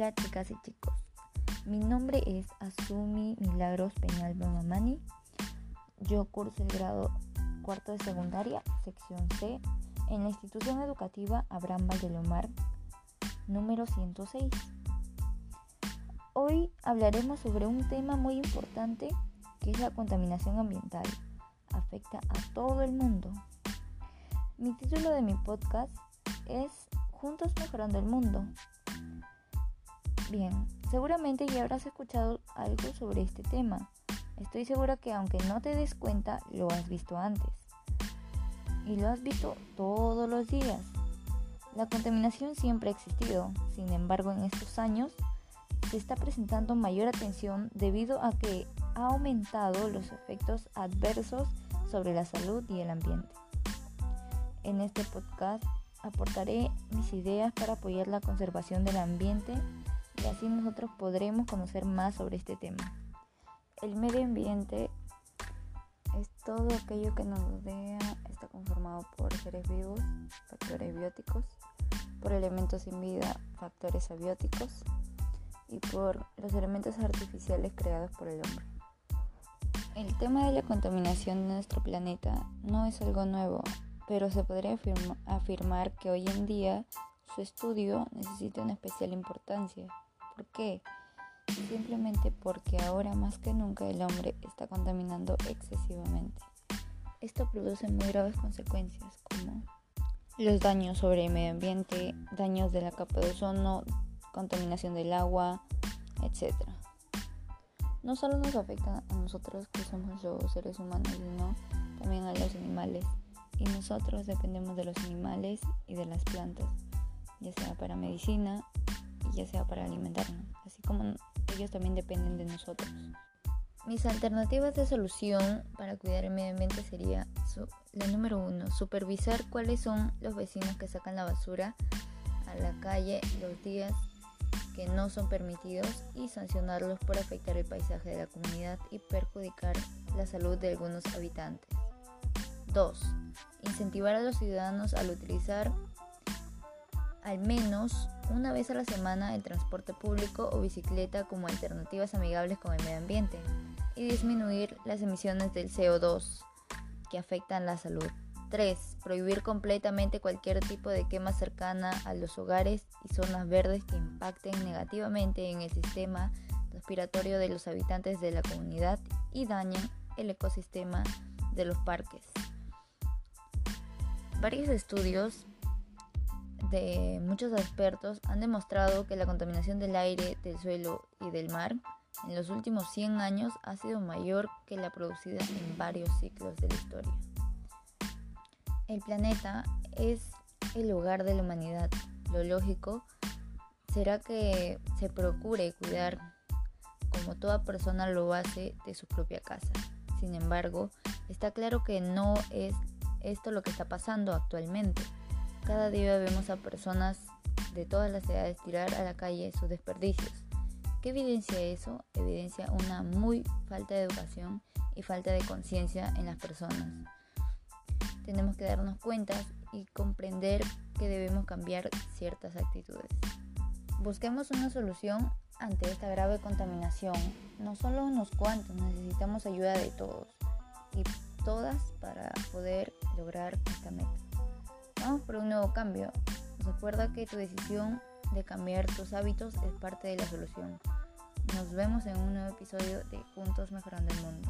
Hola chicas y chicos, mi nombre es Asumi Milagros Peñal Mamani. Yo curso el grado cuarto de secundaria, sección C, en la institución educativa Abraham Valdelomar, número 106. Hoy hablaremos sobre un tema muy importante que es la contaminación ambiental. Afecta a todo el mundo. Mi título de mi podcast es Juntos mejorando el mundo. Bien, seguramente ya habrás escuchado algo sobre este tema. Estoy segura que aunque no te des cuenta, lo has visto antes. Y lo has visto todos los días. La contaminación siempre ha existido, sin embargo en estos años se está presentando mayor atención debido a que ha aumentado los efectos adversos sobre la salud y el ambiente. En este podcast aportaré mis ideas para apoyar la conservación del ambiente y así nosotros podremos conocer más sobre este tema. El medio ambiente es todo aquello que nos rodea, está conformado por seres vivos, factores bióticos, por elementos sin vida, factores abióticos, y por los elementos artificiales creados por el hombre. El tema de la contaminación de nuestro planeta no es algo nuevo, pero se podría afirmar que hoy en día su estudio necesita una especial importancia. ¿Por qué? Simplemente porque ahora más que nunca el hombre está contaminando excesivamente. Esto produce muy graves consecuencias como los daños sobre el medio ambiente, daños de la capa de ozono, contaminación del agua, etc. No solo nos afecta a nosotros que somos los seres humanos, sino también a los animales. Y nosotros dependemos de los animales y de las plantas, ya sea para medicina ya sea para alimentarnos, así como ellos también dependen de nosotros. Mis alternativas de solución para cuidar el medio ambiente sería la número uno, supervisar cuáles son los vecinos que sacan la basura a la calle los días que no son permitidos y sancionarlos por afectar el paisaje de la comunidad y perjudicar la salud de algunos habitantes. 2. Incentivar a los ciudadanos al utilizar al menos una vez a la semana el transporte público o bicicleta como alternativas amigables con el medio ambiente y disminuir las emisiones del CO2 que afectan la salud. 3. Prohibir completamente cualquier tipo de quema cercana a los hogares y zonas verdes que impacten negativamente en el sistema respiratorio de los habitantes de la comunidad y dañen el ecosistema de los parques. Varios estudios de muchos expertos han demostrado que la contaminación del aire, del suelo y del mar en los últimos 100 años ha sido mayor que la producida en varios ciclos de la historia. El planeta es el hogar de la humanidad. Lo lógico será que se procure cuidar como toda persona lo hace de su propia casa. Sin embargo, está claro que no es esto lo que está pasando actualmente. Cada día vemos a personas de todas las edades tirar a la calle sus desperdicios. ¿Qué evidencia eso? Evidencia una muy falta de educación y falta de conciencia en las personas tenemos que darnos cuenta y comprender que debemos cambiar ciertas actitudes. Busquemos una solución ante esta grave contaminación. No solo unos cuantos, necesitamos ayuda de todos y todas para poder lograr esta meta. Por un nuevo cambio. Recuerda que tu decisión de cambiar tus hábitos es parte de la solución. Nos vemos en un nuevo episodio de Juntos Mejorando el Mundo.